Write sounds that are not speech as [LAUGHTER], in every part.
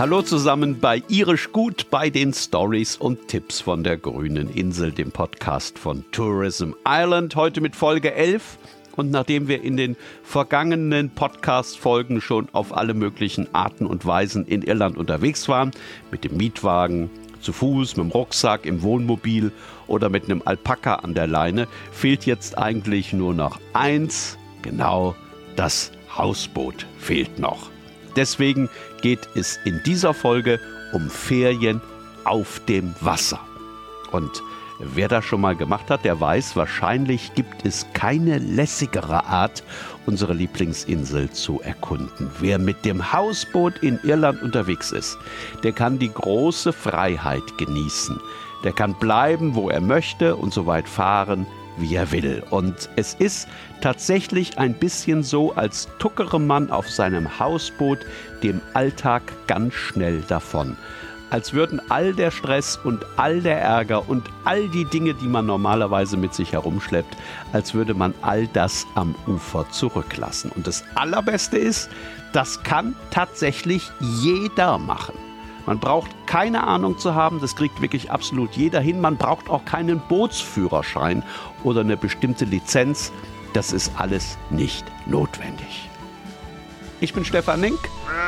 Hallo zusammen bei Irisch Gut bei den Stories und Tipps von der grünen Insel, dem Podcast von Tourism Island. Heute mit Folge 11. Und nachdem wir in den vergangenen Podcast-Folgen schon auf alle möglichen Arten und Weisen in Irland unterwegs waren, mit dem Mietwagen, zu Fuß, mit dem Rucksack, im Wohnmobil oder mit einem Alpaka an der Leine, fehlt jetzt eigentlich nur noch eins, genau das Hausboot fehlt noch. Deswegen geht es in dieser Folge um Ferien auf dem Wasser. Und wer das schon mal gemacht hat, der weiß, wahrscheinlich gibt es keine lässigere Art, unsere Lieblingsinsel zu erkunden. Wer mit dem Hausboot in Irland unterwegs ist, der kann die große Freiheit genießen. Der kann bleiben, wo er möchte und so weit fahren, wie er will. Und es ist tatsächlich ein bisschen so, als tuckere man auf seinem Hausboot dem Alltag ganz schnell davon. Als würden all der Stress und all der Ärger und all die Dinge, die man normalerweise mit sich herumschleppt, als würde man all das am Ufer zurücklassen. Und das Allerbeste ist, das kann tatsächlich jeder machen. Man braucht keine Ahnung zu haben, das kriegt wirklich absolut jeder hin. Man braucht auch keinen Bootsführerschein oder eine bestimmte Lizenz. Das ist alles nicht notwendig. Ich bin Stefan Link,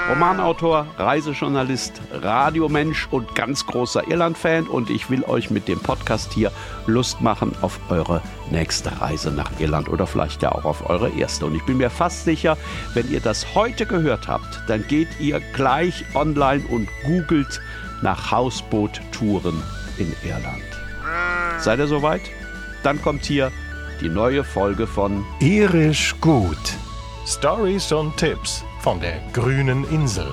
Romanautor, Reisejournalist, Radiomensch und ganz großer Irland-Fan und ich will euch mit dem Podcast hier Lust machen auf eure nächste Reise nach Irland oder vielleicht ja auch auf eure erste. Und ich bin mir fast sicher, wenn ihr das heute gehört habt, dann geht ihr gleich online und googelt nach Hausboot-Touren in Irland. Seid ihr soweit? Dann kommt hier die neue Folge von Irisch gut. Stories und Tipps von der grünen Insel.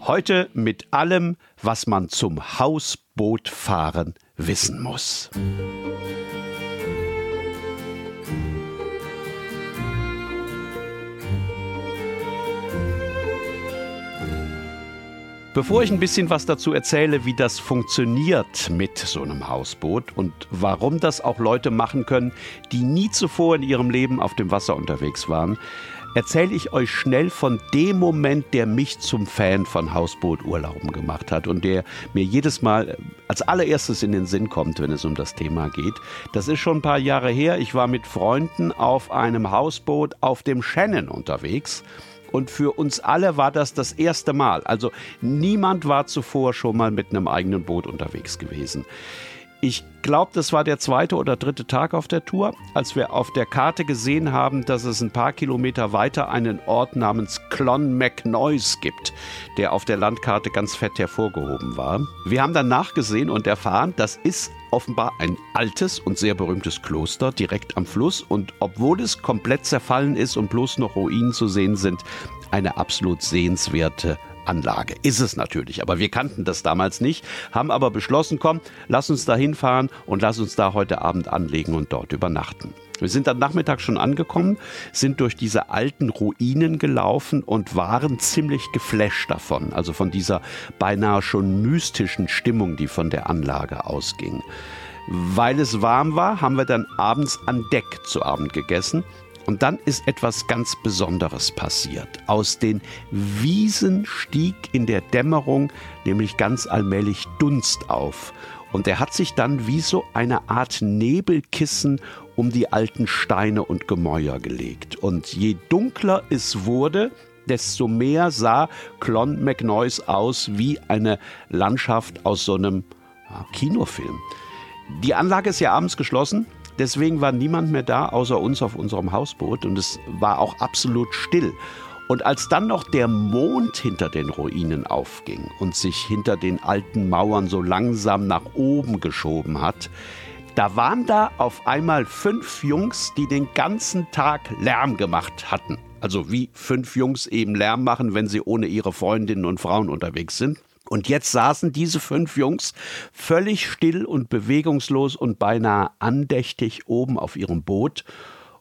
Heute mit allem, was man zum Hausbootfahren wissen muss. Bevor ich ein bisschen was dazu erzähle, wie das funktioniert mit so einem Hausboot und warum das auch Leute machen können, die nie zuvor in ihrem Leben auf dem Wasser unterwegs waren, erzähle ich euch schnell von dem Moment, der mich zum Fan von Hausbooturlauben gemacht hat und der mir jedes Mal als allererstes in den Sinn kommt, wenn es um das Thema geht. Das ist schon ein paar Jahre her. Ich war mit Freunden auf einem Hausboot auf dem Shannon unterwegs. Und für uns alle war das das erste Mal. Also niemand war zuvor schon mal mit einem eigenen Boot unterwegs gewesen. Ich glaube, das war der zweite oder dritte Tag auf der Tour, als wir auf der Karte gesehen haben, dass es ein paar Kilometer weiter einen Ort namens Clonmacnoise gibt, der auf der Landkarte ganz fett hervorgehoben war. Wir haben dann nachgesehen und erfahren, das ist offenbar ein altes und sehr berühmtes Kloster direkt am Fluss und obwohl es komplett zerfallen ist und bloß noch Ruinen zu sehen sind, eine absolut sehenswerte Anlage. Ist es natürlich, aber wir kannten das damals nicht, haben aber beschlossen, komm, lass uns da hinfahren und lass uns da heute Abend anlegen und dort übernachten. Wir sind am Nachmittag schon angekommen, sind durch diese alten Ruinen gelaufen und waren ziemlich geflasht davon, also von dieser beinahe schon mystischen Stimmung, die von der Anlage ausging. Weil es warm war, haben wir dann abends an Deck zu Abend gegessen und dann ist etwas ganz Besonderes passiert. Aus den Wiesen stieg in der Dämmerung nämlich ganz allmählich Dunst auf. Und er hat sich dann wie so eine Art Nebelkissen um die alten Steine und Gemäuer gelegt. Und je dunkler es wurde, desto mehr sah Clon McNoise aus wie eine Landschaft aus so einem ja, Kinofilm. Die Anlage ist ja abends geschlossen, deswegen war niemand mehr da außer uns auf unserem Hausboot und es war auch absolut still. Und als dann noch der Mond hinter den Ruinen aufging und sich hinter den alten Mauern so langsam nach oben geschoben hat, da waren da auf einmal fünf Jungs, die den ganzen Tag Lärm gemacht hatten. Also wie fünf Jungs eben Lärm machen, wenn sie ohne ihre Freundinnen und Frauen unterwegs sind. Und jetzt saßen diese fünf Jungs völlig still und bewegungslos und beinahe andächtig oben auf ihrem Boot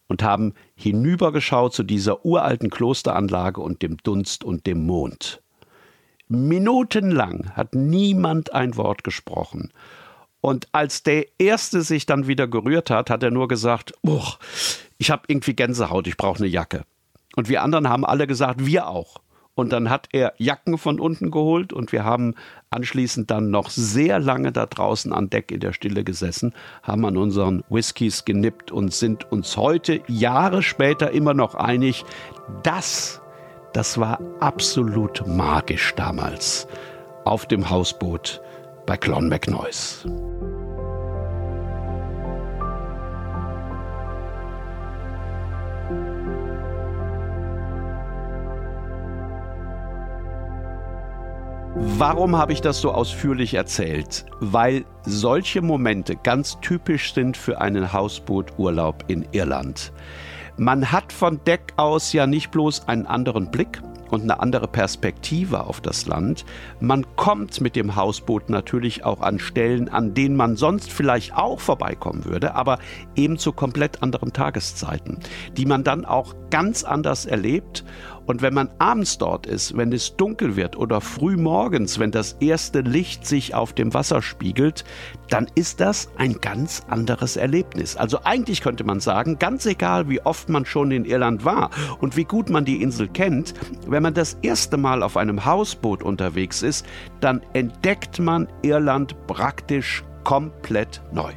und haben hinübergeschaut zu dieser uralten Klosteranlage und dem Dunst und dem Mond. Minutenlang hat niemand ein Wort gesprochen. Und als der Erste sich dann wieder gerührt hat, hat er nur gesagt, ich habe irgendwie Gänsehaut, ich brauche eine Jacke. Und wir anderen haben alle gesagt, wir auch. Und dann hat er Jacken von unten geholt und wir haben anschließend dann noch sehr lange da draußen an Deck in der Stille gesessen, haben an unseren Whiskys genippt und sind uns heute, Jahre später, immer noch einig, das, das war absolut magisch damals auf dem Hausboot bei Clonmacnoise. Warum habe ich das so ausführlich erzählt? Weil solche Momente ganz typisch sind für einen Hausbooturlaub in Irland. Man hat von Deck aus ja nicht bloß einen anderen Blick, und eine andere Perspektive auf das Land. Man kommt mit dem Hausboot natürlich auch an Stellen, an denen man sonst vielleicht auch vorbeikommen würde, aber eben zu komplett anderen Tageszeiten, die man dann auch ganz anders erlebt und wenn man abends dort ist, wenn es dunkel wird oder früh morgens, wenn das erste Licht sich auf dem Wasser spiegelt, dann ist das ein ganz anderes Erlebnis. Also eigentlich könnte man sagen, ganz egal wie oft man schon in Irland war und wie gut man die Insel kennt, wenn man das erste Mal auf einem Hausboot unterwegs ist, dann entdeckt man Irland praktisch komplett neu.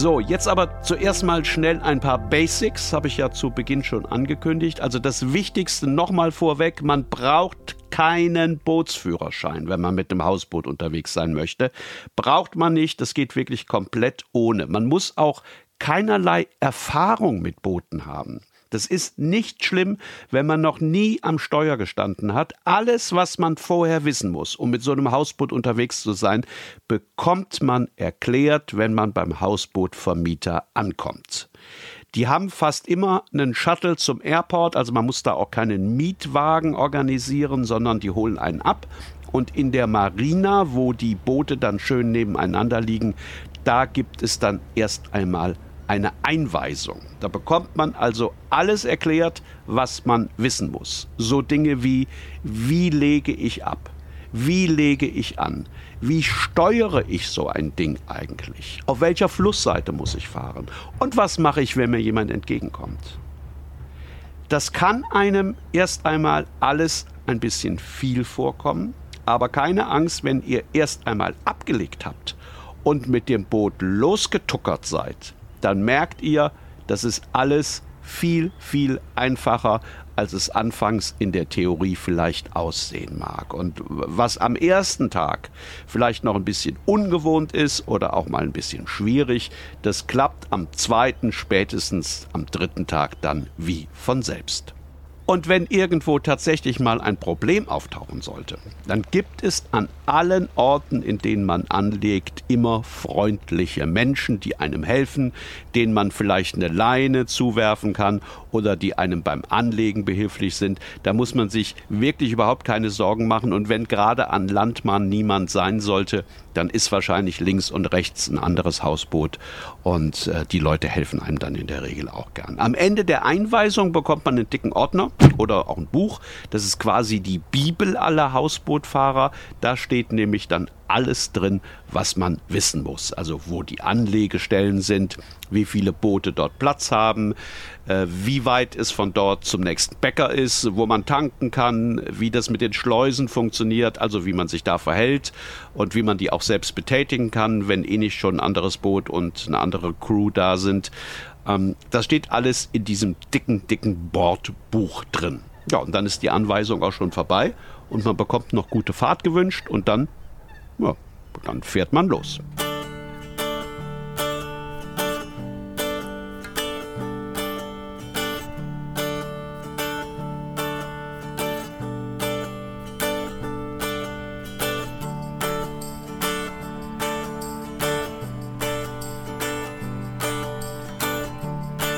So, jetzt aber zuerst mal schnell ein paar Basics, habe ich ja zu Beginn schon angekündigt. Also das Wichtigste nochmal vorweg, man braucht keinen Bootsführerschein, wenn man mit einem Hausboot unterwegs sein möchte. Braucht man nicht, das geht wirklich komplett ohne. Man muss auch keinerlei Erfahrung mit Booten haben. Das ist nicht schlimm, wenn man noch nie am Steuer gestanden hat. Alles, was man vorher wissen muss, um mit so einem Hausboot unterwegs zu sein, bekommt man erklärt, wenn man beim Hausbootvermieter ankommt. Die haben fast immer einen Shuttle zum Airport, also man muss da auch keinen Mietwagen organisieren, sondern die holen einen ab. Und in der Marina, wo die Boote dann schön nebeneinander liegen, da gibt es dann erst einmal eine Einweisung. Da bekommt man also alles erklärt, was man wissen muss. So Dinge wie, wie lege ich ab? Wie lege ich an? Wie steuere ich so ein Ding eigentlich? Auf welcher Flussseite muss ich fahren? Und was mache ich, wenn mir jemand entgegenkommt? Das kann einem erst einmal alles ein bisschen viel vorkommen, aber keine Angst, wenn ihr erst einmal abgelegt habt und mit dem Boot losgetuckert seid, dann merkt ihr, das ist alles viel, viel einfacher, als es anfangs in der Theorie vielleicht aussehen mag. Und was am ersten Tag vielleicht noch ein bisschen ungewohnt ist oder auch mal ein bisschen schwierig, das klappt am zweiten, spätestens am dritten Tag dann wie von selbst. Und wenn irgendwo tatsächlich mal ein Problem auftauchen sollte, dann gibt es an allen Orten, in denen man anlegt, immer freundliche Menschen, die einem helfen, denen man vielleicht eine Leine zuwerfen kann oder die einem beim Anlegen behilflich sind. Da muss man sich wirklich überhaupt keine Sorgen machen. Und wenn gerade an Land mal niemand sein sollte, dann ist wahrscheinlich links und rechts ein anderes Hausboot und äh, die Leute helfen einem dann in der Regel auch gern. Am Ende der Einweisung bekommt man einen dicken Ordner oder auch ein Buch. Das ist quasi die Bibel aller Hausbootfahrer. Da steht nämlich dann alles drin, was man wissen muss. Also wo die Anlegestellen sind, wie viele Boote dort Platz haben, äh, wie weit es von dort zum nächsten Bäcker ist, wo man tanken kann, wie das mit den Schleusen funktioniert, also wie man sich da verhält und wie man die auch selbst betätigen kann, wenn eh nicht schon ein anderes Boot und eine andere Crew da sind. Ähm, das steht alles in diesem dicken, dicken Bordbuch drin. Ja, und dann ist die Anweisung auch schon vorbei und man bekommt noch gute Fahrt gewünscht und dann, ja, dann fährt man los.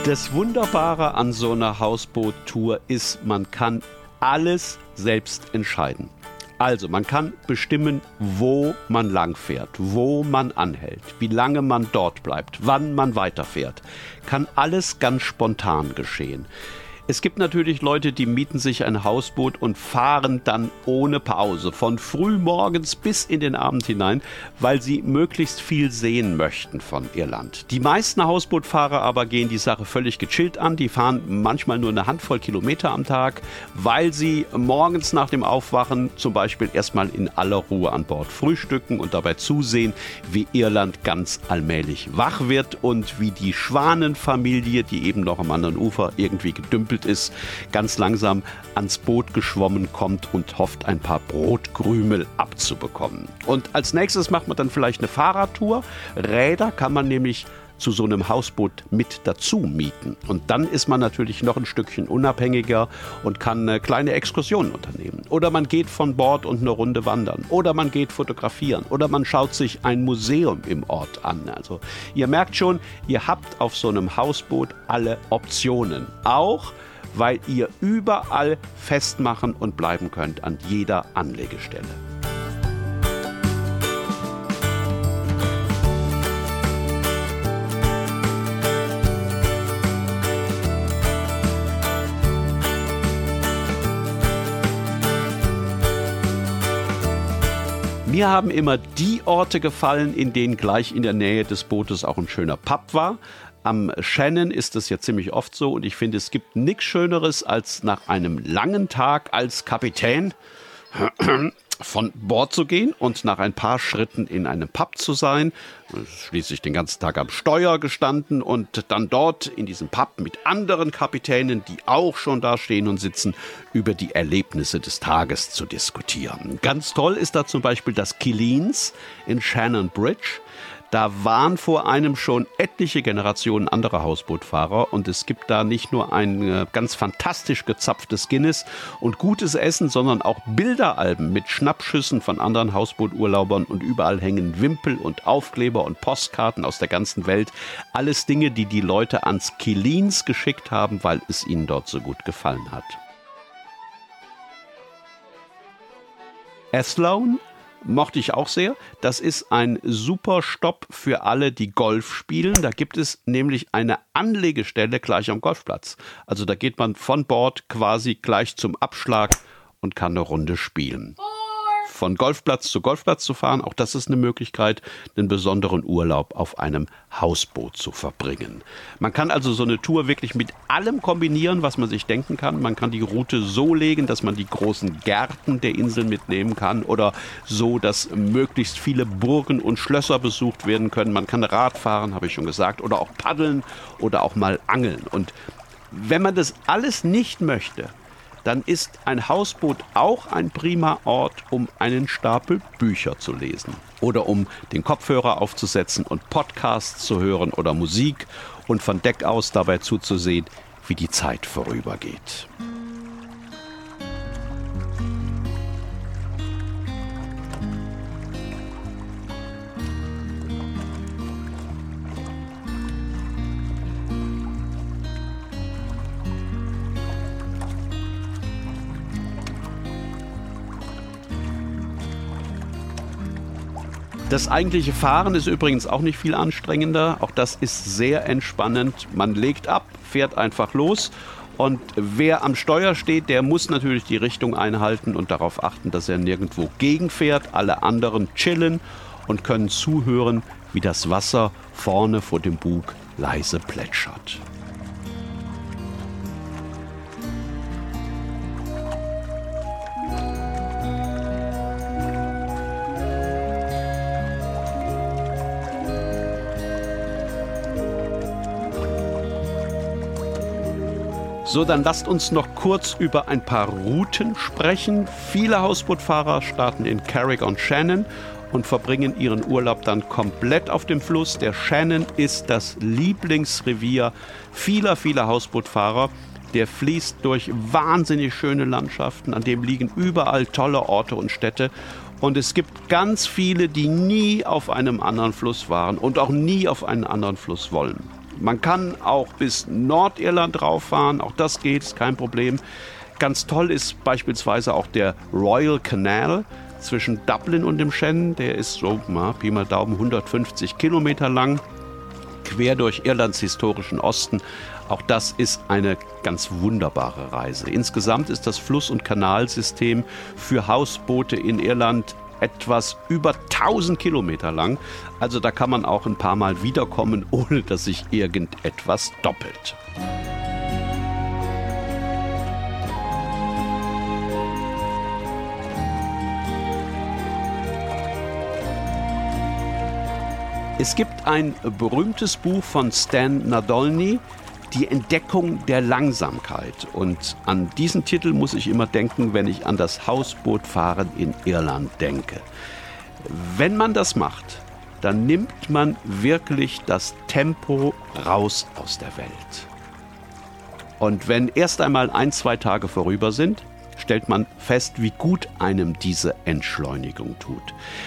Das Wunderbare an so einer Hausboot-Tour ist, man kann alles selbst entscheiden. Also, man kann bestimmen, wo man lang fährt, wo man anhält, wie lange man dort bleibt, wann man weiterfährt. Kann alles ganz spontan geschehen. Es gibt natürlich Leute, die mieten sich ein Hausboot und fahren dann ohne Pause von früh morgens bis in den Abend hinein, weil sie möglichst viel sehen möchten von Irland. Die meisten Hausbootfahrer aber gehen die Sache völlig gechillt an. Die fahren manchmal nur eine Handvoll Kilometer am Tag, weil sie morgens nach dem Aufwachen zum Beispiel erstmal in aller Ruhe an Bord frühstücken und dabei zusehen, wie Irland ganz allmählich wach wird und wie die Schwanenfamilie, die eben noch am anderen Ufer irgendwie gedümpelt überrumpelt ist, ganz langsam ans Boot geschwommen kommt und hofft, ein paar Brotkrümel abzubekommen. Und als nächstes macht man dann vielleicht eine Fahrradtour. Räder kann man nämlich zu so einem Hausboot mit dazu mieten. Und dann ist man natürlich noch ein Stückchen unabhängiger und kann eine kleine Exkursion unternehmen. Oder man geht von Bord und eine Runde wandern. Oder man geht fotografieren. Oder man schaut sich ein Museum im Ort an. Also ihr merkt schon, ihr habt auf so einem Hausboot alle Optionen. Auch weil ihr überall festmachen und bleiben könnt an jeder Anlegestelle. Mir haben immer die Orte gefallen, in denen gleich in der Nähe des Bootes auch ein schöner Pub war. Am Shannon ist es ja ziemlich oft so und ich finde, es gibt nichts Schöneres, als nach einem langen Tag als Kapitän von Bord zu gehen und nach ein paar Schritten in einem Pub zu sein, schließlich den ganzen Tag am Steuer gestanden und dann dort in diesem Pub mit anderen Kapitänen, die auch schon da stehen und sitzen, über die Erlebnisse des Tages zu diskutieren. Ganz toll ist da zum Beispiel das Killins in Shannon Bridge. Da waren vor einem schon etliche Generationen anderer Hausbootfahrer und es gibt da nicht nur ein äh, ganz fantastisch gezapftes Guinness und gutes Essen, sondern auch Bilderalben mit Schnappschüssen von anderen Hausbooturlaubern und überall hängen Wimpel und Aufkleber und Postkarten aus der ganzen Welt. Alles Dinge, die die Leute ans Kilins geschickt haben, weil es ihnen dort so gut gefallen hat. Athlone mochte ich auch sehr. Das ist ein super Stopp für alle, die Golf spielen. Da gibt es nämlich eine Anlegestelle gleich am Golfplatz. Also da geht man von Bord quasi gleich zum Abschlag und kann eine Runde spielen. Oh von Golfplatz zu Golfplatz zu fahren. Auch das ist eine Möglichkeit, einen besonderen Urlaub auf einem Hausboot zu verbringen. Man kann also so eine Tour wirklich mit allem kombinieren, was man sich denken kann. Man kann die Route so legen, dass man die großen Gärten der Insel mitnehmen kann oder so, dass möglichst viele Burgen und Schlösser besucht werden können. Man kann Rad fahren, habe ich schon gesagt, oder auch paddeln oder auch mal angeln. Und wenn man das alles nicht möchte, dann ist ein Hausboot auch ein prima Ort, um einen Stapel Bücher zu lesen oder um den Kopfhörer aufzusetzen und Podcasts zu hören oder Musik und von Deck aus dabei zuzusehen, wie die Zeit vorübergeht. Das eigentliche Fahren ist übrigens auch nicht viel anstrengender. Auch das ist sehr entspannend. Man legt ab, fährt einfach los. Und wer am Steuer steht, der muss natürlich die Richtung einhalten und darauf achten, dass er nirgendwo gegenfährt. Alle anderen chillen und können zuhören, wie das Wasser vorne vor dem Bug leise plätschert. So, dann lasst uns noch kurz über ein paar Routen sprechen. Viele Hausbootfahrer starten in Carrick-on-Shannon und verbringen ihren Urlaub dann komplett auf dem Fluss. Der Shannon ist das Lieblingsrevier vieler, vieler Hausbootfahrer. Der fließt durch wahnsinnig schöne Landschaften, an dem liegen überall tolle Orte und Städte. Und es gibt ganz viele, die nie auf einem anderen Fluss waren und auch nie auf einen anderen Fluss wollen. Man kann auch bis Nordirland rauffahren, auch das geht, ist kein Problem. Ganz toll ist beispielsweise auch der Royal Canal zwischen Dublin und dem Shannon. Der ist so, mal, Pi mal Daumen, 150 Kilometer lang, quer durch Irlands historischen Osten. Auch das ist eine ganz wunderbare Reise. Insgesamt ist das Fluss- und Kanalsystem für Hausboote in Irland etwas über 1000 Kilometer lang. Also da kann man auch ein paar Mal wiederkommen, [LAUGHS] ohne dass sich irgendetwas doppelt. Es gibt ein berühmtes Buch von Stan Nadolny, Die Entdeckung der Langsamkeit. Und an diesen Titel muss ich immer denken, wenn ich an das Hausbootfahren in Irland denke. Wenn man das macht, dann nimmt man wirklich das Tempo raus aus der Welt. Und wenn erst einmal ein, zwei Tage vorüber sind, stellt man fest, wie gut einem diese Entschleunigung tut.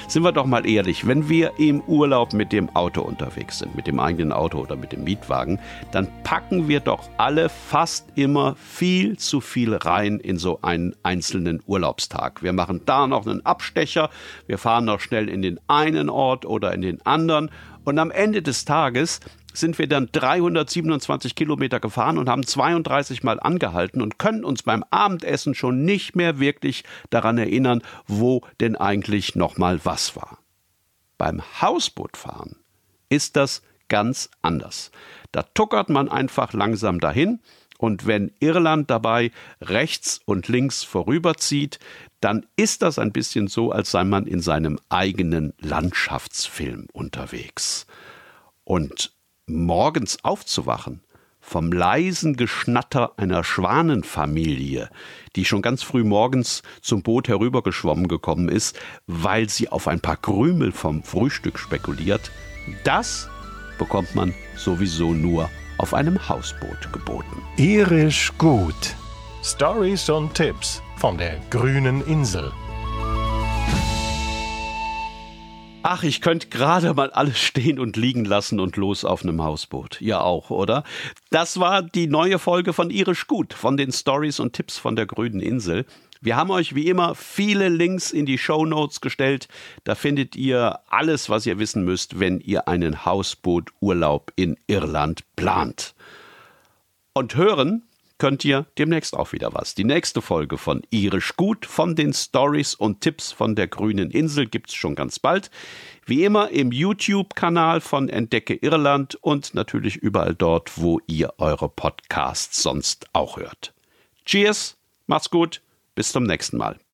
Sind wir doch mal ehrlich, wenn wir im Urlaub mit dem Auto unterwegs sind, mit dem eigenen Auto oder mit dem Mietwagen, dann packen wir doch alle fast immer viel zu viel rein in so einen einzelnen Urlaubstag. Wir machen da noch einen Abstecher, wir fahren noch schnell in den einen Ort oder in den anderen und am Ende des Tages sind wir dann 327 Kilometer gefahren und haben 32 Mal angehalten und können uns beim Abendessen schon nicht mehr wirklich daran erinnern, wo denn eigentlich nochmal was war. Beim Hausbootfahren ist das ganz anders. Da tuckert man einfach langsam dahin und wenn Irland dabei rechts und links vorüberzieht, dann ist das ein bisschen so, als sei man in seinem eigenen Landschaftsfilm unterwegs. Und morgens aufzuwachen vom leisen Geschnatter einer Schwanenfamilie, die schon ganz früh morgens zum Boot herübergeschwommen gekommen ist, weil sie auf ein paar Krümel vom Frühstück spekuliert, das bekommt man sowieso nur auf einem Hausboot geboten. Irisch gut. Stories und Tipps von der grünen Insel. Ach, ich könnte gerade mal alles stehen und liegen lassen und los auf einem Hausboot. Ja auch, oder? Das war die neue Folge von Irisch Gut, von den Stories und Tipps von der grünen Insel. Wir haben euch wie immer viele Links in die Show Notes gestellt. Da findet ihr alles, was ihr wissen müsst, wenn ihr einen Hausbooturlaub in Irland plant. Und hören könnt ihr demnächst auch wieder was. Die nächste Folge von Irisch Gut von den Stories und Tipps von der grünen Insel gibt's schon ganz bald. Wie immer im YouTube-Kanal von Entdecke Irland und natürlich überall dort, wo ihr eure Podcasts sonst auch hört. Cheers, macht's gut, bis zum nächsten Mal.